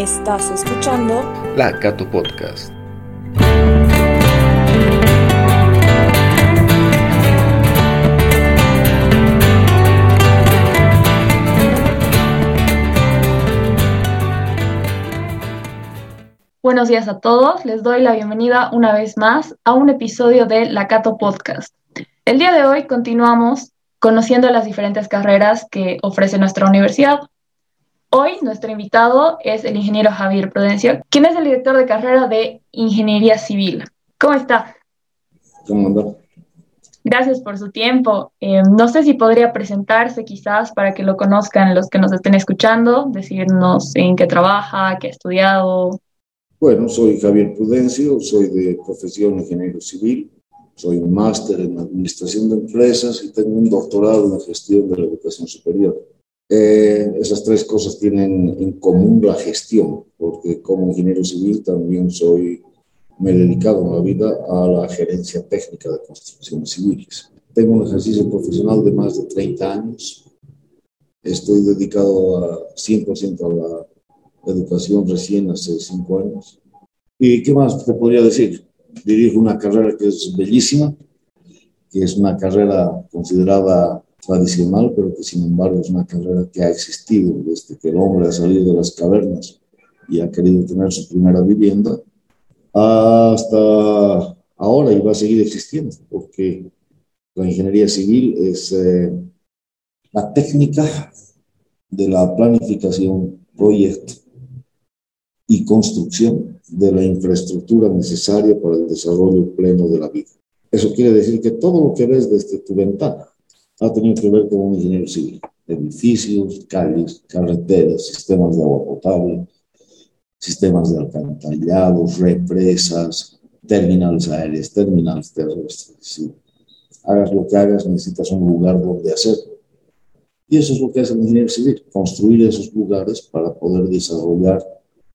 Estás escuchando La Cato Podcast. Buenos días a todos, les doy la bienvenida una vez más a un episodio de La Cato Podcast. El día de hoy continuamos conociendo las diferentes carreras que ofrece nuestra universidad. Hoy nuestro invitado es el ingeniero Javier Prudencio, quien es el director de carrera de Ingeniería Civil. ¿Cómo está? ¿Cómo anda? Gracias por su tiempo. Eh, no sé si podría presentarse quizás para que lo conozcan los que nos estén escuchando, decirnos en qué trabaja, qué ha estudiado. Bueno, soy Javier Prudencio, soy de profesión ingeniero civil, soy un máster en administración de empresas y tengo un doctorado en gestión de la educación superior. Eh, esas tres cosas tienen en común la gestión, porque como ingeniero civil también soy, me he dedicado en la vida a la gerencia técnica de construcciones civiles. Tengo un ejercicio profesional de más de 30 años. Estoy dedicado a 100% a la educación recién hace 5 años. ¿Y qué más te podría decir? Dirijo una carrera que es bellísima, que es una carrera considerada tradicional, pero que sin embargo es una carrera que ha existido desde que el hombre ha salido de las cavernas y ha querido tener su primera vivienda, hasta ahora y va a seguir existiendo, porque la ingeniería civil es eh, la técnica de la planificación, proyecto y construcción de la infraestructura necesaria para el desarrollo pleno de la vida. Eso quiere decir que todo lo que ves desde tu ventana ha tenido que ver con un ingeniero civil. Edificios, calles, carreteras, sistemas de agua potable, sistemas de alcantarillados, represas, terminales aéreas, terminales terrestres. Hagas lo que hagas, necesitas un lugar donde hacerlo. Y eso es lo que hace el ingeniero civil, construir esos lugares para poder desarrollar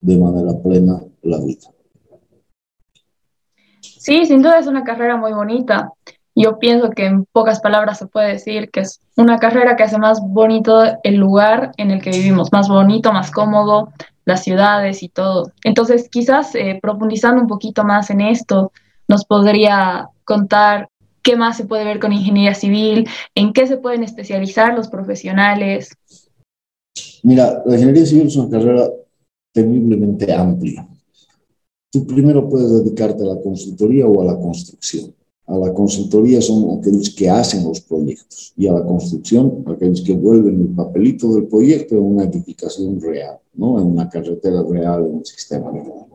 de manera plena la vida. Sí, sin duda es una carrera muy bonita. Yo pienso que en pocas palabras se puede decir que es una carrera que hace más bonito el lugar en el que vivimos, más bonito, más cómodo, las ciudades y todo. Entonces, quizás eh, profundizando un poquito más en esto, nos podría contar qué más se puede ver con ingeniería civil, en qué se pueden especializar los profesionales. Mira, la ingeniería civil es una carrera temiblemente amplia. Tú primero puedes dedicarte a la consultoría o a la construcción. A la consultoría son aquellos que hacen los proyectos y a la construcción aquellos que vuelven el papelito del proyecto en una edificación real, ¿no? en una carretera real, en un sistema real.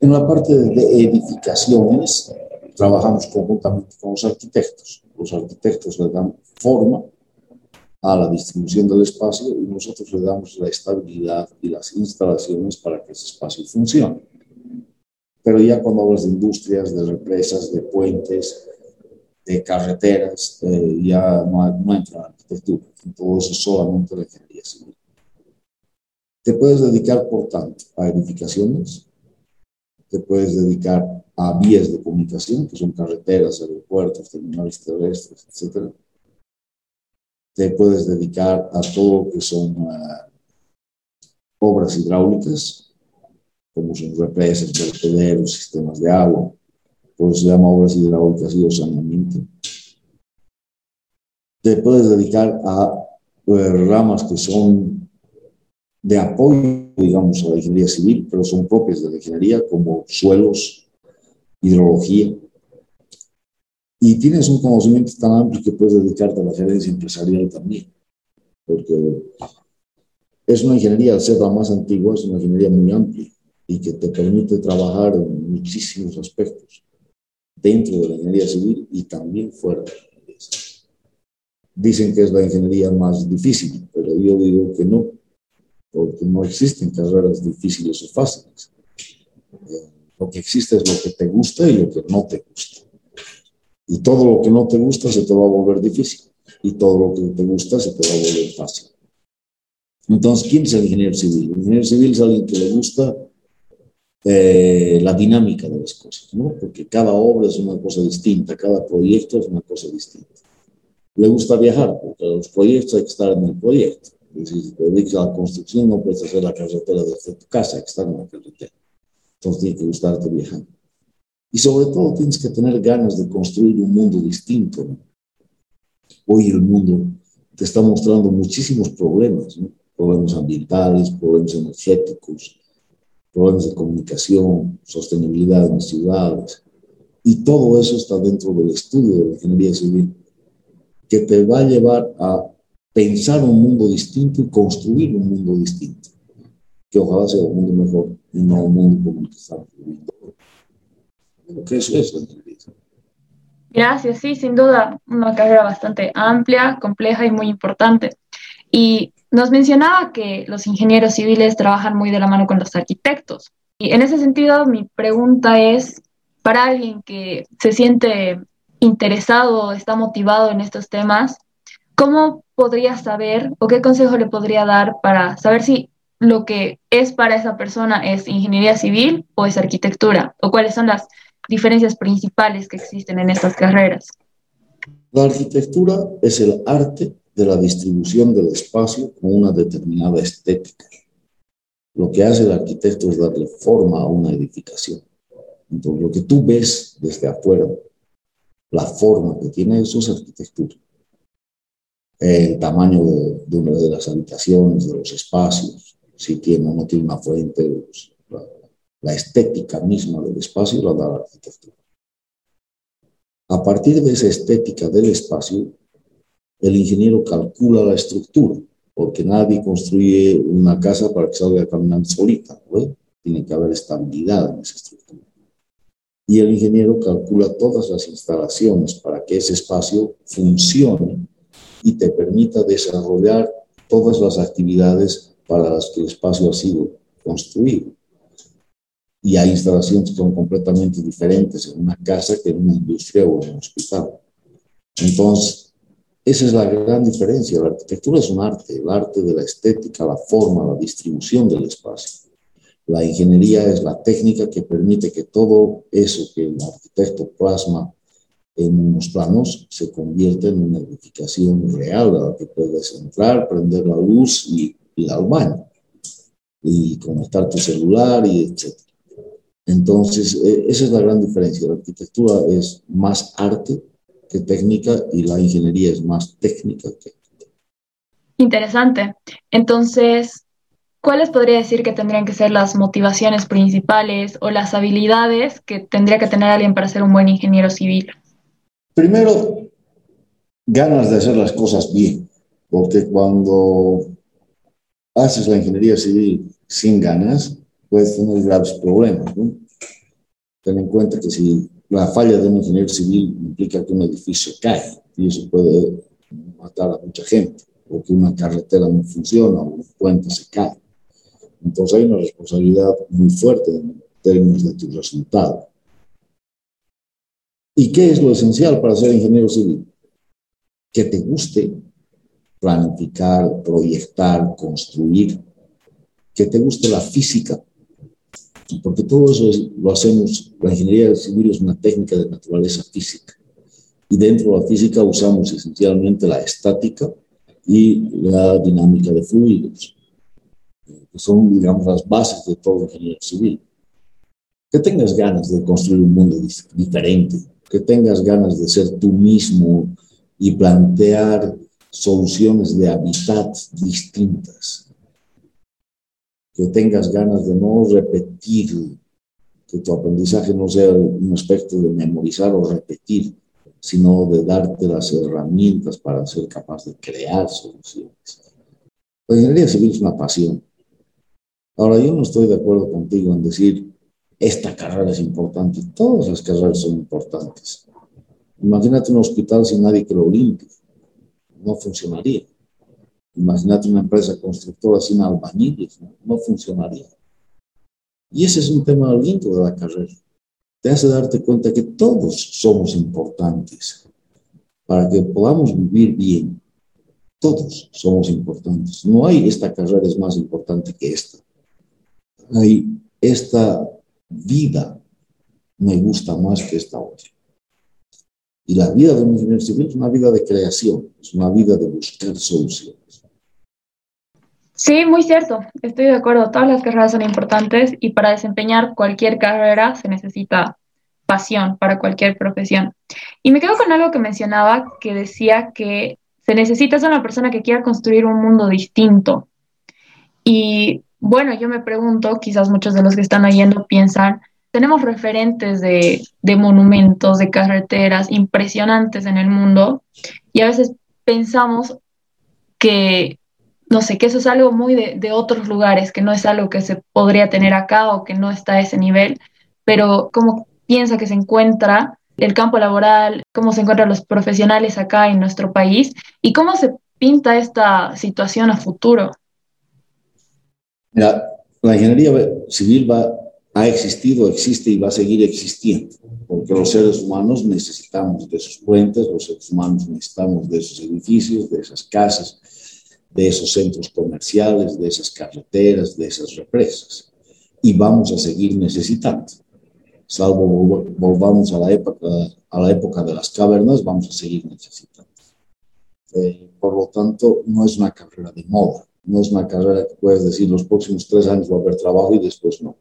En la parte de edificaciones trabajamos conjuntamente con los arquitectos. Los arquitectos le dan forma a la distribución del espacio y nosotros le damos la estabilidad y las instalaciones para que ese espacio funcione. Pero ya cuando hablas de industrias, de represas, de puentes, de carreteras, eh, ya no, no, entra la arquitectura. Todo eso es solamente la ingeniería civil. Te puedes dedicar, por tanto, a edificaciones, te puedes dedicar a vías de comunicación, que son carreteras, aeropuertos, terminales terrestres, etc. Te puedes dedicar a todo lo que son uh, obras hidráulicas, como son represas, vertederos, sistemas de agua, por eso se llama obras hidráulicas y saneamiento. Te puedes dedicar a eh, ramas que son de apoyo, digamos, a la ingeniería civil, pero son propias de la ingeniería, como suelos, hidrología. Y tienes un conocimiento tan amplio que puedes dedicarte a la gerencia empresarial también, porque es una ingeniería, al ser la más antigua, es una ingeniería muy amplia y que te permite trabajar en muchísimos aspectos dentro de la ingeniería civil y también fuera de la ingeniería civil. Dicen que es la ingeniería más difícil, pero yo digo que no, porque no existen carreras difíciles o fáciles. Eh, lo que existe es lo que te gusta y lo que no te gusta. Y todo lo que no te gusta se te va a volver difícil. Y todo lo que te gusta se te va a volver fácil. Entonces, ¿quién es el ingeniero civil? El ingeniero civil es alguien que le gusta eh, la dinámica de las cosas, ¿no? Porque cada obra es una cosa distinta, cada proyecto es una cosa distinta. Le gusta viajar, porque los proyectos hay que estar en el proyecto. Si te dedicas a la construcción, no puedes hacer la carretera desde tu casa, que está en la carretera. Entonces tiene que gustarte viajando. Y sobre todo tienes que tener ganas de construir un mundo distinto. ¿no? Hoy el mundo te está mostrando muchísimos problemas, ¿no? problemas ambientales, problemas energéticos, problemas de comunicación, sostenibilidad en ciudades. Y todo eso está dentro del estudio de la ingeniería civil, que te va a llevar a pensar un mundo distinto y construir un mundo distinto, que ojalá sea un mundo mejor y no un mundo como el que estamos viviendo. que eso es. Gracias, sí, sin duda, una carrera bastante amplia, compleja y muy importante. Y nos mencionaba que los ingenieros civiles trabajan muy de la mano con los arquitectos. Y en ese sentido, mi pregunta es, para alguien que se siente interesado, está motivado en estos temas, ¿cómo podría saber o qué consejo le podría dar para saber si lo que es para esa persona es ingeniería civil o es arquitectura? ¿O cuáles son las diferencias principales que existen en estas carreras? La arquitectura es el arte de la distribución del espacio con una determinada estética. Lo que hace el arquitecto es darle forma a una edificación. Entonces, lo que tú ves desde afuera, la forma que tiene eso es arquitectura. El tamaño de, de una de las habitaciones, de los espacios, si tiene o no tiene una fuente, pues, la, la estética misma del espacio la da la arquitectura. A partir de esa estética del espacio, el ingeniero calcula la estructura, porque nadie construye una casa para que salga caminando solita, ¿no? tiene que haber estabilidad en esa estructura. Y el ingeniero calcula todas las instalaciones para que ese espacio funcione y te permita desarrollar todas las actividades para las que el espacio ha sido construido. Y hay instalaciones que son completamente diferentes en una casa que en una industria o en un hospital. Entonces, esa es la gran diferencia. La arquitectura es un arte, el arte de la estética, la forma, la distribución del espacio. La ingeniería es la técnica que permite que todo eso que el arquitecto plasma en unos planos se convierta en una edificación real a la que puedes entrar, prender la luz y ir al baño y conectar tu celular y etc. Entonces, e, esa es la gran diferencia. La arquitectura es más arte que técnica y la ingeniería es más técnica que Interesante. Entonces, ¿cuáles podría decir que tendrían que ser las motivaciones principales o las habilidades que tendría que tener alguien para ser un buen ingeniero civil? Primero, ganas de hacer las cosas bien, porque cuando haces la ingeniería civil sin ganas, puedes tener graves problemas. ¿no? Ten en cuenta que si la falla de un ingeniero civil implica que un edificio cae y eso puede matar a mucha gente, o que una carretera no funciona o un puente se cae. Entonces hay una responsabilidad muy fuerte en términos de tu resultado. ¿Y qué es lo esencial para ser ingeniero civil? Que te guste planificar, proyectar, construir, que te guste la física, porque todo eso lo hacemos, la ingeniería civil es una técnica de naturaleza física. Y dentro de la física usamos esencialmente la estática y la dinámica de fluidos, que son, digamos, las bases de todo ingeniero civil. Que tengas ganas de construir un mundo diferente, que tengas ganas de ser tú mismo y plantear soluciones de hábitat distintas que tengas ganas de no repetir, que tu aprendizaje no sea un aspecto de memorizar o repetir, sino de darte las herramientas para ser capaz de crear soluciones. La ingeniería civil es una pasión. Ahora, yo no estoy de acuerdo contigo en decir, esta carrera es importante. Todas las carreras son importantes. Imagínate un hospital sin nadie que lo limpie. No funcionaría. Imagínate una empresa constructora sin albañiles, ¿no? no funcionaría. Y ese es un tema lindo de la carrera. Te hace darte cuenta que todos somos importantes para que podamos vivir bien. Todos somos importantes. No hay esta carrera es más importante que esta. Hay esta vida me gusta más que esta otra. Y la vida de un ingeniero civil es una vida de creación, es una vida de buscar soluciones. Sí, muy cierto, estoy de acuerdo. Todas las carreras son importantes y para desempeñar cualquier carrera se necesita pasión para cualquier profesión. Y me quedo con algo que mencionaba, que decía que se necesita ser una persona que quiera construir un mundo distinto. Y bueno, yo me pregunto, quizás muchos de los que están oyendo piensan, tenemos referentes de, de monumentos, de carreteras impresionantes en el mundo y a veces pensamos que no sé, que eso es algo muy de, otros lugares, que no es algo que se podría tener acá o que no está a ese nivel, pero cómo piensa que se encuentra el campo laboral, cómo se encuentran los profesionales acá en nuestro país y cómo se pinta esta situación a futuro. La ingeniería civil ha existido, existe y va a seguir existiendo, porque los seres humanos necesitamos de esos puentes, los seres humanos necesitamos de esos edificios, de esas casas, de esos centros comerciales, de esas carreteras, de esas represas. Y vamos a seguir necesitando. Salvo volvamos a la época, a la época de las cavernas, vamos a seguir necesitando. Eh, por lo tanto, no es una carrera de moda, no es una carrera que puedes decir los próximos tres años va a haber trabajo y después no.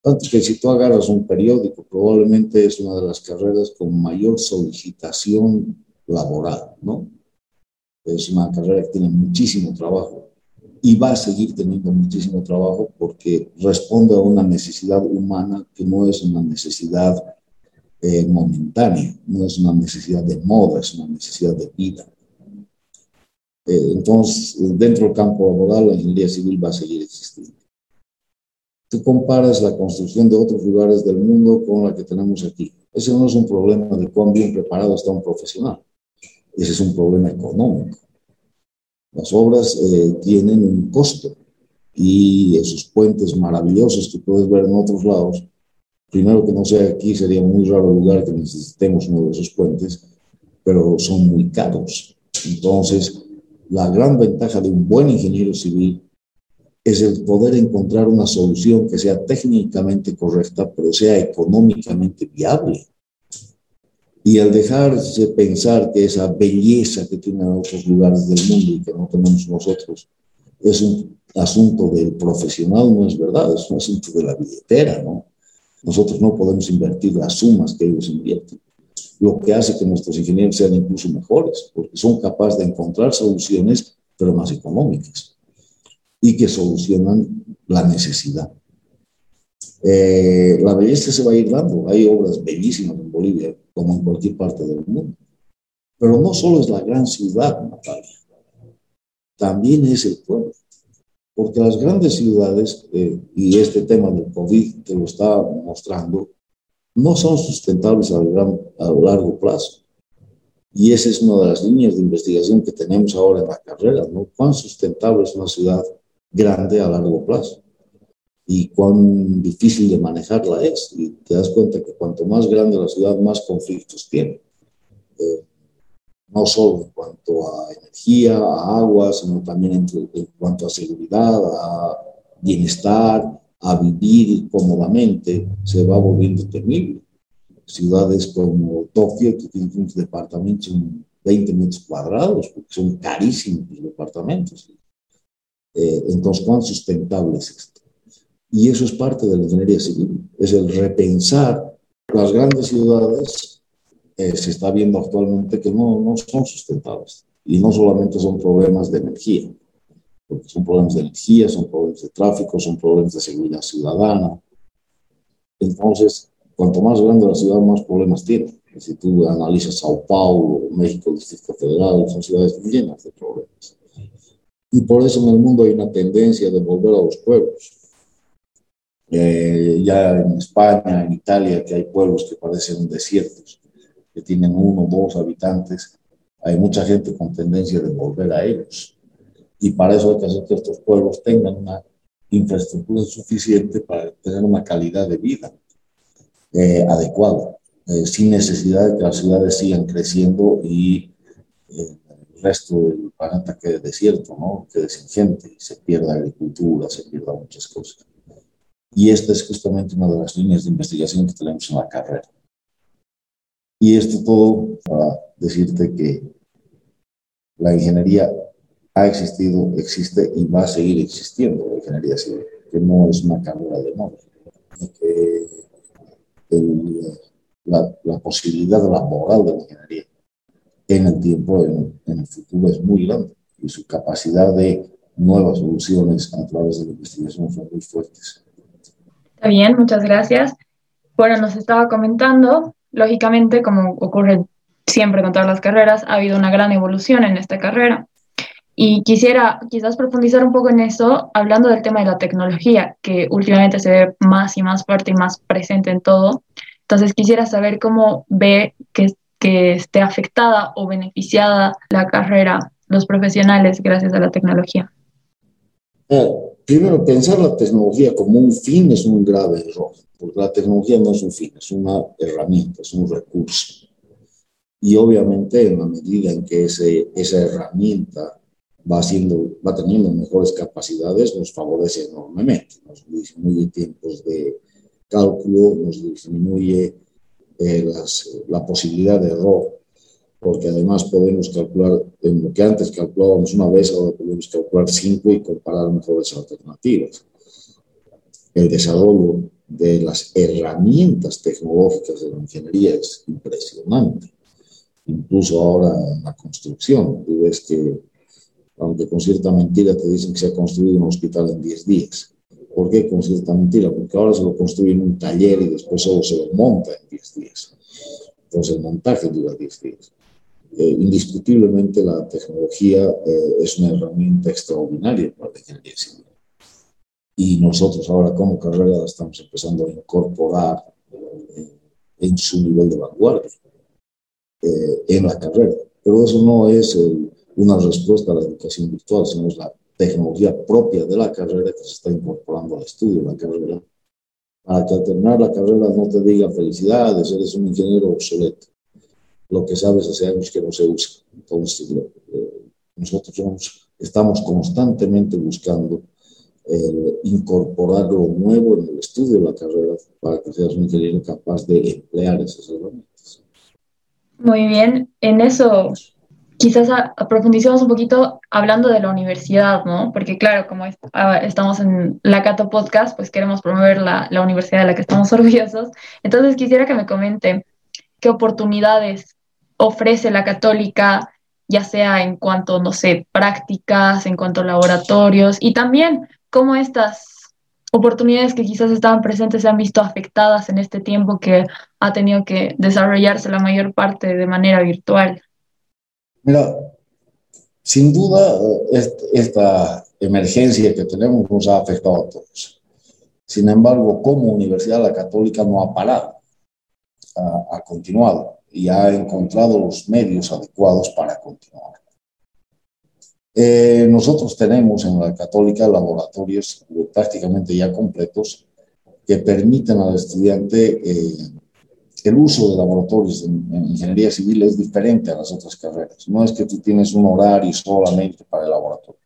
Tanto que si tú agarras un periódico, probablemente es una de las carreras con mayor solicitación laboral, ¿no? Es una carrera que tiene muchísimo trabajo y va a seguir teniendo muchísimo trabajo porque responde a una necesidad humana que no es una necesidad eh, momentánea, no es una necesidad de moda, es una necesidad de vida. Eh, entonces, dentro del campo laboral, la ingeniería civil va a seguir existiendo. Tú comparas la construcción de otros lugares del mundo con la que tenemos aquí. Ese no es un problema de cuán bien preparado está un profesional. Ese es un problema económico. Las obras eh, tienen un costo y esos puentes maravillosos que puedes ver en otros lados, primero que no sea aquí, sería muy raro lugar que necesitemos uno de esos puentes, pero son muy caros. Entonces, la gran ventaja de un buen ingeniero civil es el poder encontrar una solución que sea técnicamente correcta, pero sea económicamente viable. Y al dejarse pensar que esa belleza que tienen otros lugares del mundo y que no tenemos nosotros es un asunto del profesional, no es verdad, es un asunto de la billetera, ¿no? Nosotros no podemos invertir las sumas que ellos invierten, lo que hace que nuestros ingenieros sean incluso mejores, porque son capaces de encontrar soluciones, pero más económicas, y que solucionan la necesidad. Eh, la belleza se va a ir dando. Hay obras bellísimas en Bolivia, como en cualquier parte del mundo. Pero no solo es la gran ciudad, Natalia, también es el pueblo. Porque las grandes ciudades, eh, y este tema del COVID te lo está mostrando, no son sustentables a, gran, a largo plazo. Y esa es una de las líneas de investigación que tenemos ahora en la carrera, ¿no? ¿Cuán sustentable es una ciudad grande a largo plazo? Y cuán difícil de manejarla es. Y te das cuenta que cuanto más grande la ciudad, más conflictos tiene. Eh, no solo en cuanto a energía, a agua, sino también en, cuanto a seguridad, a bienestar, a vivir cómodamente, se va volviendo temible. Ciudades como Tokio, que tienen unos departamentos en 20 metros cuadrados, porque son carísimos los departamentos. Eh, entonces, ¿cuán sustentable es esto? Y eso es parte de la ingeniería civil, es el repensar las grandes ciudades. Se está viendo actualmente que no, no son sustentables. Y no solamente son problemas de energía, son problemas de energía, son problemas de tráfico, son problemas de seguridad ciudadana. Entonces, cuanto más grande la ciudad, más problemas tiene. Si tú analizas Sao Paulo, México, Distrito Federal, son ciudades llenas de problemas. Y por eso en el mundo hay una tendencia de volver a los pueblos eh, ya en España, en Italia, que hay pueblos que parecen desiertos, que tienen uno o dos habitantes, hay mucha gente con tendencia de volver a ellos. Y para eso hay que hacer que estos pueblos tengan una infraestructura suficiente para tener una calidad de vida eh, adecuada, eh, sin necesidad de que las ciudades sigan creciendo y el resto del planeta quede desierto, ¿no? quede sin gente, se pierda agricultura, se pierda muchas cosas. Y esta es justamente una de las líneas de investigación que tenemos en la carrera. Y esto todo para decirte que la ingeniería ha existido, existe y va a seguir existiendo la ingeniería civil, que no es una carrera de moda, que la, la, posibilidad laboral de la ingeniería en el tiempo, en, en el futuro, es muy grande y su capacidad de nuevas soluciones a través de la investigación son muy fuertes. Está bien, muchas gracias. Bueno, nos estaba comentando, lógicamente, como ocurre siempre con todas las carreras, ha habido una gran evolución en esta carrera. Y quisiera quizás profundizar un poco en eso, hablando del tema de la tecnología, que últimamente se ve más y más fuerte y más presente en todo. Entonces quisiera saber cómo ve que, que esté afectada o beneficiada la carrera, los profesionales, gracias a la tecnología. Eh, primero, pensar la tecnología como un fin es un grave error, porque la tecnología no es un fin, es una herramienta, es un recurso. Y obviamente en la medida en que ese, esa herramienta va, haciendo, va teniendo mejores capacidades, nos favorece enormemente, nos disminuye tiempos de cálculo, nos disminuye eh, las, la posibilidad de error porque además podemos calcular, en lo que antes calculábamos una vez, ahora podemos calcular cinco y comparar mejores alternativas. El desarrollo de las herramientas tecnológicas de la ingeniería es impresionante. Incluso ahora en la construcción, tú ves que, aunque con cierta mentira te dicen que se ha construido un hospital en 10 días. ¿Por qué con cierta mentira? Porque ahora se lo construye en un taller y después solo se lo monta en 10 días. Entonces el montaje dura 10 días. Eh, indiscutiblemente la tecnología eh, es una herramienta extraordinaria para la ingeniería civil. Y nosotros ahora como carrera estamos empezando a incorporar eh, en su nivel de vanguardia en la carrera. Pero eso no es una respuesta a la educación virtual, sino es la tecnología propia de la carrera que se está incorporando al estudio de la carrera. Para que al terminar la carrera no te diga felicidades, eres un ingeniero obsoleto lo que sabes hace años que no se usa. Entonces, eh, nosotros estamos constantemente buscando eh, incorporar lo nuevo en el estudio de la carrera para que seas un ingeniero capaz de emplear esas herramientas. Muy bien, en eso quizás profundicemos un poquito hablando de la universidad, ¿no? Porque claro, como ah, estamos en la Cato Podcast, pues queremos promover la, la universidad de la que estamos orgullosos. Entonces quisiera que me comente qué oportunidades ofrece la católica, ya sea en cuanto, no sé, prácticas, en cuanto a laboratorios, y también cómo estas oportunidades que quizás estaban presentes se han visto afectadas en este tiempo que ha tenido que desarrollarse la mayor parte de manera virtual. Mira, sin duda esta emergencia que tenemos nos ha afectado a todos. Sin embargo, como Universidad la Católica no ha parado, ha, ha continuado y ha encontrado los medios adecuados para continuar. Eh, nosotros tenemos en la Católica laboratorios prácticamente ya completos que permiten al estudiante eh, el uso de laboratorios en, ingeniería civil es diferente a las otras carreras. No es que tú tienes un horario solamente para el laboratorio.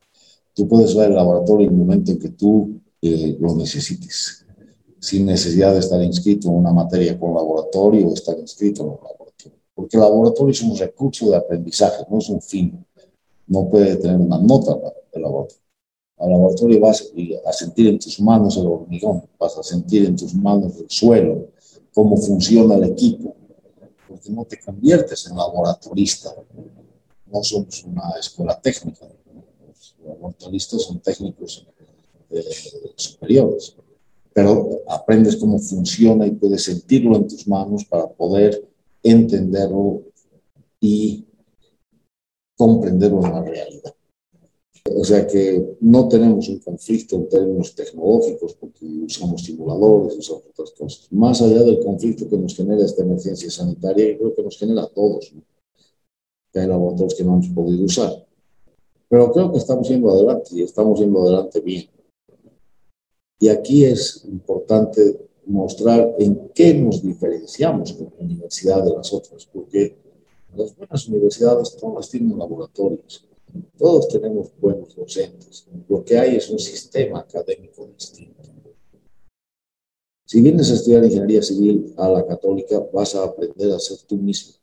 Tú puedes ver el laboratorio en el momento en que tú eh, lo necesites, sin necesidad de estar inscrito en una materia con laboratorio o estar inscrito en un laboratorio porque el laboratorio es un recurso de aprendizaje, no es un fin. No puede tener una nota el laboratorio. Al laboratorio vas a sentir en tus manos el hormigón, vas a sentir en tus manos el suelo, cómo funciona el equipo, porque no te conviertes en laboratorista. No somos una escuela técnica. Los laboratoristas son técnicos eh, superiores, pero aprendes cómo funciona y puedes sentirlo en tus manos para poder entenderlo y comprenderlo en la realidad. O sea que no tenemos un conflicto en términos tecnológicos porque usamos simuladores, usamos otras cosas. Más allá del conflicto que nos genera esta emergencia sanitaria, yo creo que nos genera a todos, que hay laboratorios que no hemos podido usar. Pero creo que estamos yendo adelante y estamos yendo adelante bien. Y aquí es importante mostrar en qué nos diferenciamos como universidad de las otras, porque las buenas universidades todas tienen laboratorios, todos tenemos buenos docentes, lo que hay es un sistema académico distinto. Si vienes a estudiar ingeniería civil a la católica, vas a aprender a ser tú mismo,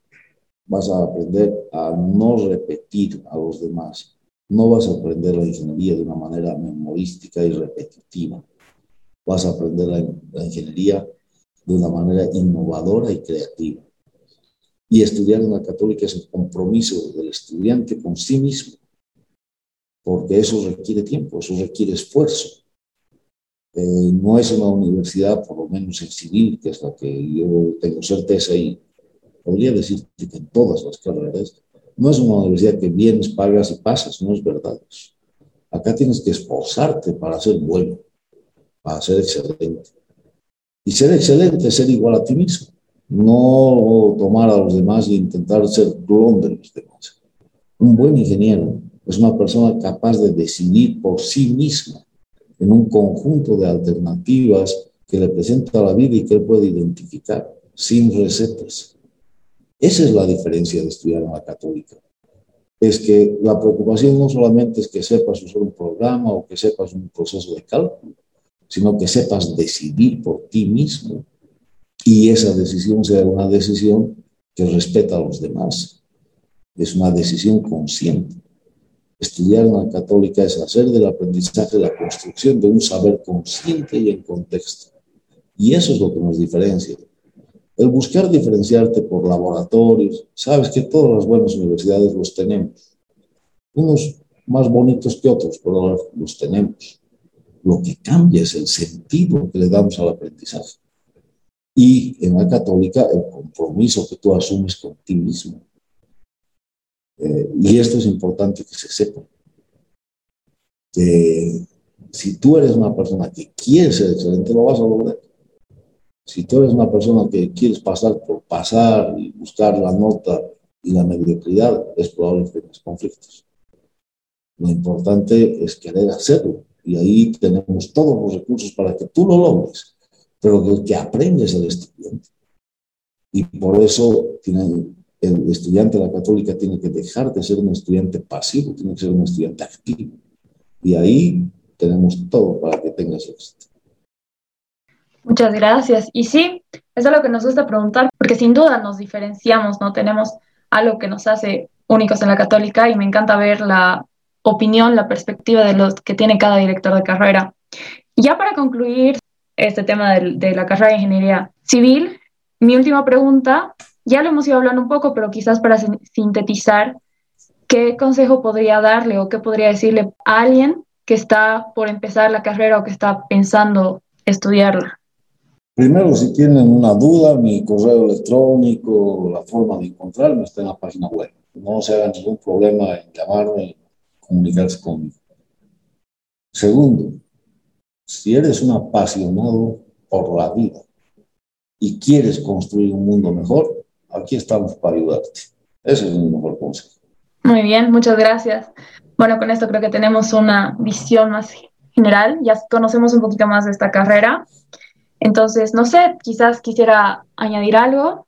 vas a aprender a no repetir a los demás, no vas a aprender la ingeniería de una manera memorística y repetitiva. Vas a aprender la, ingeniería de una manera innovadora y creativa. Y estudiar en la católica es el compromiso del estudiante con sí mismo, porque eso requiere tiempo, eso requiere esfuerzo. Eh, no es una universidad, por lo menos en civil, que es la que yo tengo certeza y podría decirte que en todas las carreras, no es una universidad que vienes, pagas y pasas, no es verdad. Acá tienes que esforzarte para ser bueno, para ser excelente. Y ser excelente es ser igual a ti mismo, no tomar a los demás e intentar ser clon de los demás. Un buen ingeniero es una persona capaz de decidir por sí misma en un conjunto de alternativas que le presenta la vida y que él puede identificar sin recetas. Esa es la diferencia de estudiar en la católica. Es que la preocupación no solamente es que sepas usar un programa o que sepas un proceso de cálculo, sino que sepas decidir por ti mismo y esa decisión sea una decisión que respeta a los demás. Es una decisión consciente. Estudiar en la católica es hacer del aprendizaje la construcción de un saber consciente y en contexto. Y eso es lo que nos diferencia el buscar diferenciarte por laboratorios, sabes que todas las buenas universidades los tenemos, unos más bonitos que otros, pero los tenemos. Lo que cambia es el sentido que le damos al aprendizaje. Y en la católica, el compromiso que tú asumes con ti mismo. Eh, y esto es importante que se sepa. Que si tú eres una persona que quiere ser excelente, lo vas a lograr. Si tú eres una persona que quieres pasar por pasar y buscar la nota y la mediocridad, es probable que tengas conflictos. Lo importante es querer hacerlo y ahí tenemos todos los recursos para que tú lo logres, pero que que aprende es el estudiante. Y por eso el estudiante de la católica tiene que dejar de ser un estudiante pasivo, tiene que ser un estudiante activo. Y ahí tenemos todo para que tengas éxito. Muchas gracias. Y sí, eso es lo que nos gusta preguntar, porque sin duda nos diferenciamos, ¿no? Tenemos algo que nos hace únicos en la católica y me encanta ver la opinión, la perspectiva de los que tiene cada director de carrera. ya para concluir este tema de, de la carrera de ingeniería civil, mi última pregunta, ya lo hemos ido hablando un poco, pero quizás para sintetizar, ¿qué consejo podría darle o qué podría decirle a alguien que está por empezar la carrera o que está pensando estudiarla? Primero, si tienen una duda, mi correo electrónico, la forma de encontrarme está en la página web. No se hagan ningún problema en llamarme comunicarse conmigo. Segundo, si eres un apasionado por la vida y quieres construir un mundo mejor, aquí estamos para ayudarte. Ese es mi mejor consejo. Muy bien, muchas gracias. Bueno, con esto creo que tenemos una visión más general, ya conocemos un poquito más de esta carrera. Entonces, no sé, quizás quisiera añadir algo.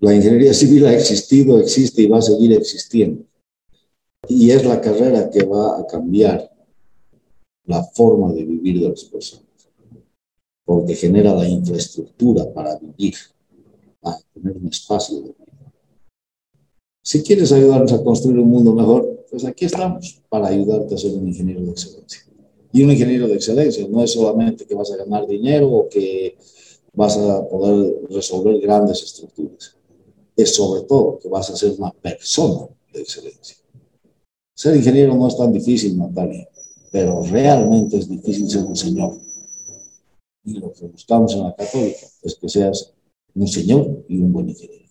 La ingeniería civil ha existido, existe y va a seguir existiendo. Y es la carrera que va a cambiar la forma de vivir de las personas, porque genera la infraestructura para vivir, para tener un espacio de vida. Si quieres ayudarnos a construir un mundo mejor, pues aquí estamos para ayudarte a ser un ingeniero de excelencia. Y un ingeniero de excelencia no es solamente que vas a ganar dinero o que vas a poder resolver grandes estructuras. Es sobre todo que vas a ser una persona de excelencia. Ser ingeniero no es tan difícil, Natalia, pero realmente es difícil ser un señor. Y lo que buscamos en la católica es que seas un señor y un buen ingeniero.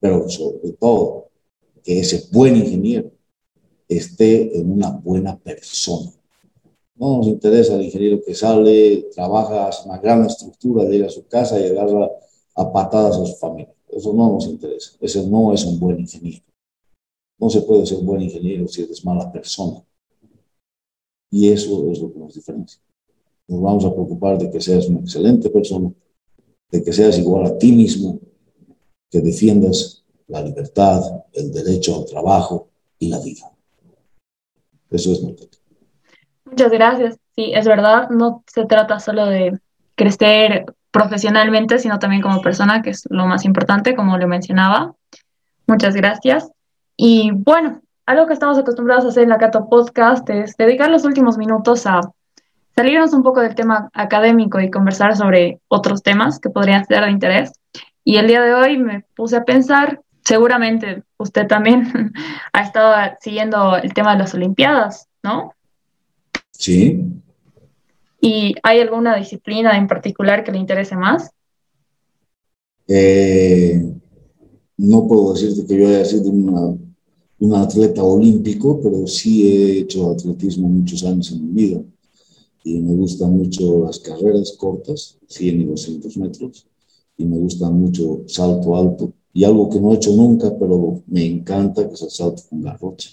Pero sobre todo, que ese buen ingeniero esté en una buena persona no nos interesa el ingeniero que sale, trabaja, hace una gran estructura, llega a su casa y agarra a patadas a su familia. Eso no nos interesa. Ese no es un buen ingeniero. No se puede ser buen ingeniero si eres mala persona. Y eso es lo que nos diferencia. Nos vamos a preocupar de que seas una excelente persona, de que seas igual a ti mismo, que defiendas la libertad, el derecho al trabajo y la vida. Eso es nuestro Muchas gracias. Sí, es verdad, no se trata solo de crecer profesionalmente, sino también como persona, que es lo más importante, como le mencionaba. Muchas gracias. Y bueno, algo que estamos acostumbrados a hacer en la Cato Podcast es dedicar los últimos minutos a salirnos un poco del tema académico y conversar sobre otros temas que podrían ser de interés. Y el día de hoy me puse a pensar, seguramente usted también ha estado siguiendo el tema de las Olimpiadas, ¿no? Sí. ¿Y hay alguna disciplina en particular que le interese más? Eh, no puedo decirte que yo haya sido un atleta olímpico, pero sí he hecho atletismo muchos años en mi vida. Y me gustan mucho las carreras cortas, 100 y 200 metros, y me gusta mucho salto alto, y algo que no he hecho nunca, pero me encanta, que es el salto con garrocha.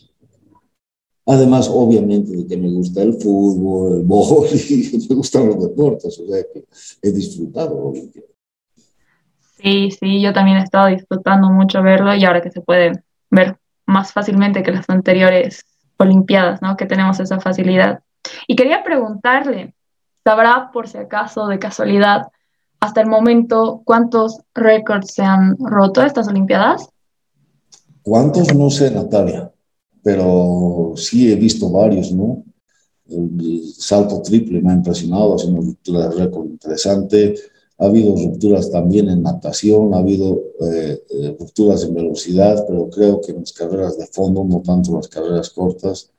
Además, obviamente, de que me gusta el fútbol, el bol, y me gustan los deportes, o sea que he disfrutado Sí, sí, yo también he estado disfrutando mucho verlo y ahora que se puede ver más fácilmente que las anteriores Olimpiadas, ¿no? Que tenemos esa facilidad. Y quería preguntarle, ¿sabrá por si acaso, de casualidad, hasta el momento cuántos récords se han roto estas Olimpiadas? ¿Cuántos? No sé, Natalia, pero sí he visto varios, ¿no? El salto triple me ha impresionado, ruptura de récord interesante. Ha habido rupturas también en natación, ha habido eh, eh, rupturas en velocidad, pero creo que en las carreras de fondo, no tanto las carreras cortas,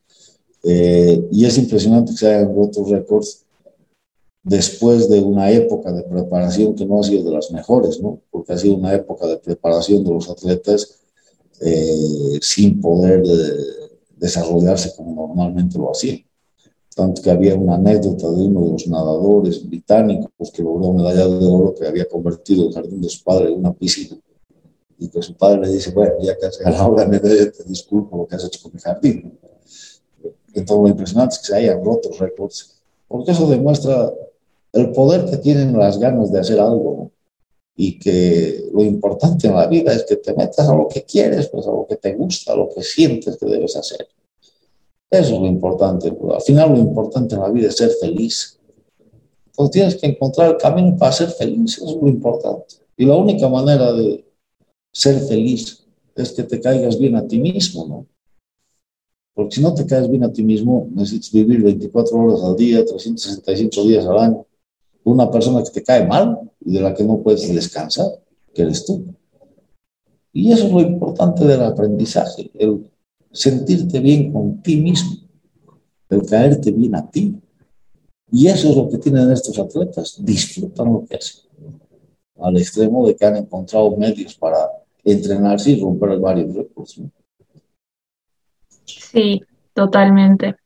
eh, y es impresionante que se hayan roto récords después de una época de preparación que no ha sido de las mejores, ¿no? Porque ha sido una época de preparación de los atletas eh, sin poder eh, desarrollarse como normalmente lo hacían. Tanto que había una anécdota de uno de los nadadores británicos que logró medalla de oro que había convertido el jardín de su padre en una piscina. Y que su padre le dice, bueno, ya que has la medalla, te disculpo lo que has hecho con mi jardín todo lo impresionante es que se hayan roto récords, porque eso demuestra el poder que tienen las ganas de hacer algo y que lo importante en la vida es que te metas a lo que quieres, pues a lo que te gusta, a lo que sientes que debes hacer. Eso es lo importante. Al final lo importante en la vida es ser feliz. Pues tienes que encontrar el camino para ser feliz, eso es lo importante. Y la única manera de ser feliz es que te caigas bien a ti mismo, ¿no? Porque si no te caes bien a ti mismo, necesitas vivir 24 horas al día, 365 días al año. Una persona que te cae mal y de la que no puedes descansar, que eres tú. Y eso es lo importante del aprendizaje, el sentirte bien con ti mismo, el caerte bien a ti. Y eso es lo que tienen estos atletas, disfrutan lo que hacen, al extremo de que han encontrado medios para entrenarse y romper varios récords. Sí, totalmente.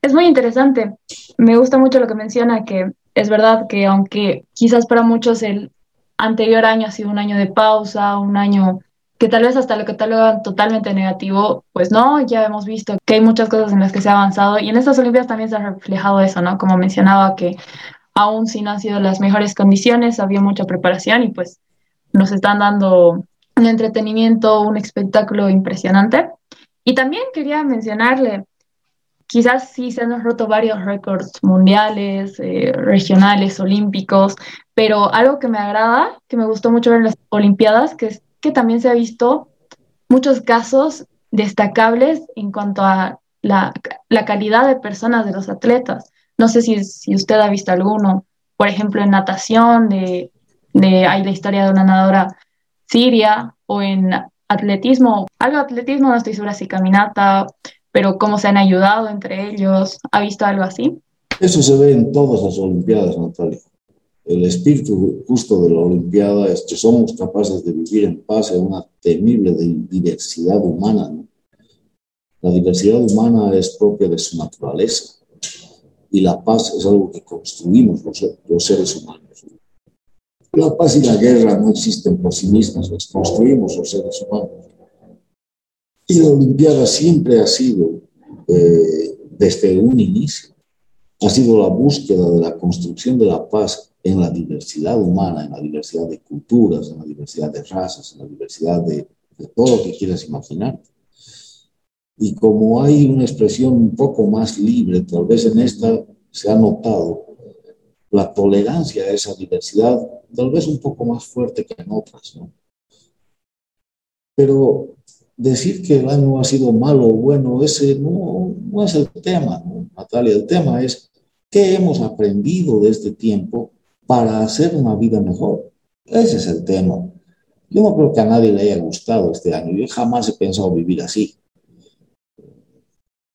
Es muy interesante. Me gusta mucho lo que menciona, que es verdad que aunque quizás para muchos el anterior año ha sido un año de pausa, un año que tal vez hasta lo catalogan totalmente negativo, pues no, ya hemos visto que hay muchas cosas en las que se ha avanzado y en estas Olimpiadas también se ha reflejado eso, ¿no? Como mencionaba que aún si no han sido las mejores condiciones, había mucha preparación y pues nos están dando un entretenimiento, un espectáculo impresionante. Y también quería mencionarle, quizás sí se han roto varios récords mundiales, eh, regionales, olímpicos, pero algo que me agrada, que me gustó mucho ver en las Olimpiadas, que es que también se ha visto muchos casos destacables en cuanto a la, calidad de personas de los atletas. No sé si, si usted ha visto alguno, por ejemplo, en natación, de, de, hay la historia de una nadadora siria, o en atletismo, algo de atletismo, no estoy segura si caminata, pero cómo se han ayudado entre ellos. ¿Ha visto algo así? Eso se ve en todas las Olimpiadas, Natalia. El espíritu justo de la Olimpiada es que somos capaces de vivir en paz en una temible diversidad humana. La diversidad humana es propia de su naturaleza y la paz es algo que construimos los, los seres humanos. La paz y la guerra no existen por sí mismas, las construimos los seres humanos. Y la Olimpiada siempre ha sido, eh, desde un inicio, ha sido la búsqueda de la construcción de la paz en la diversidad humana, en la diversidad de culturas, en la diversidad de razas, en la diversidad de, de todo lo que quieras imaginar. Y como hay una expresión un poco más libre, tal vez en esta se ha notado la tolerancia a esa diversidad, tal vez un poco más fuerte que en otras, ¿no? Pero decir que el año ha sido malo o bueno, ese no, no es el tema, Natalia. El tema es qué hemos aprendido de este tiempo para hacer una vida mejor. Ese es el tema. Yo no creo que a nadie le haya gustado este año. Yo jamás he pensado vivir así.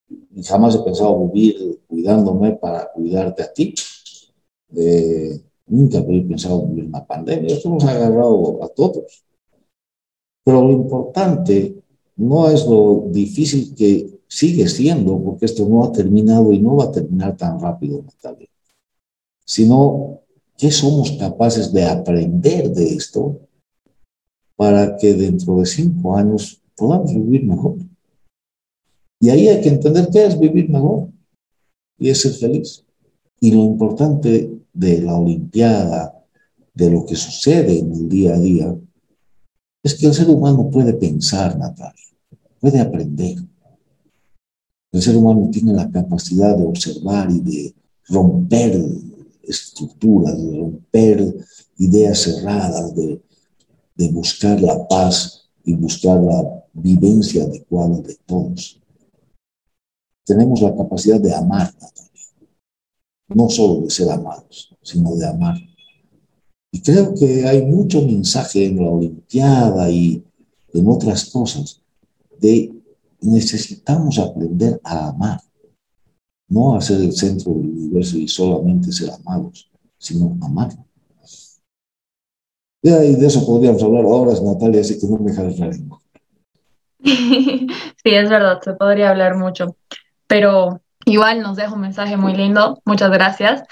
Y jamás he pensado vivir cuidándome para cuidarte a ti. Eh, nunca he pensado vivir una pandemia. Esto nos ha agarrado a todos. Pero lo importante no es lo difícil que sigue siendo, porque esto no ha terminado y no va a terminar tan rápido, Natalia, sino qué somos capaces de aprender de esto para que dentro de cinco años podamos vivir mejor. Y ahí hay que entender qué es vivir mejor y es ser feliz. Y lo importante de la Olimpiada, de lo que sucede en el día a día, es que el ser humano puede pensar, Natalia puede aprender. El ser humano tiene la capacidad de observar y de romper estructuras, de romper ideas cerradas, de, de buscar la paz y buscar la vivencia adecuada de todos. Tenemos la capacidad de amar, no solo de ser amados, sino de amar. Y creo que hay mucho mensaje en la Olimpiada y en otras cosas de necesitamos aprender a amar, no a ser el centro del universo y solamente ser amados, sino amar. Y de eso podríamos hablar horas, Natalia, así que no me dejes la Sí, es verdad, se podría hablar mucho, pero igual nos deja un mensaje muy lindo, muchas gracias.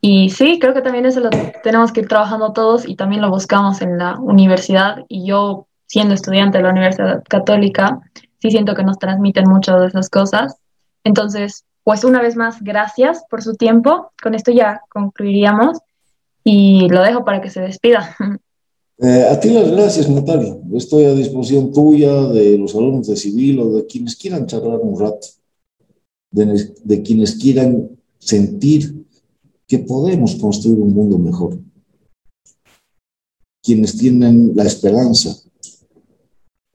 Y sí, creo que también eso lo tenemos que ir trabajando todos y también lo buscamos en la universidad y yo siendo estudiante de la Universidad Católica, sí siento que nos transmiten mucho de esas cosas. Entonces, pues una vez más, gracias por su tiempo. Con esto ya concluiríamos y lo dejo para que se despida. Eh, a ti las gracias, Natalia. Estoy a disposición tuya, de los alumnos de civil o de quienes quieran charlar un rato, de, de quienes quieran sentir que podemos construir un mundo mejor. Quienes tienen la esperanza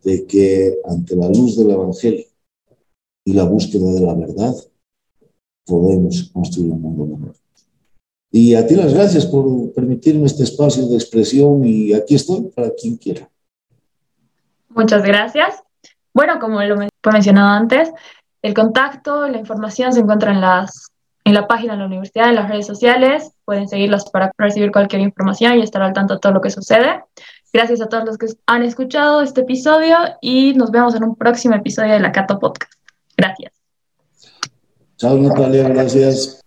de que ante la luz del Evangelio y la búsqueda de la verdad, podemos construir un mundo mejor. Y a ti las gracias por permitirme este espacio de expresión y aquí estoy para quien quiera. Muchas gracias. Bueno, como lo he mencionado antes, el contacto, la información se encuentra en, las, en la página de la universidad, en las redes sociales. Pueden seguirlas para recibir cualquier información y estar al tanto de todo lo que sucede. Gracias a todos los que han escuchado este episodio y nos vemos en un próximo episodio de la Cato Podcast. Gracias. Chao Natalia, gracias.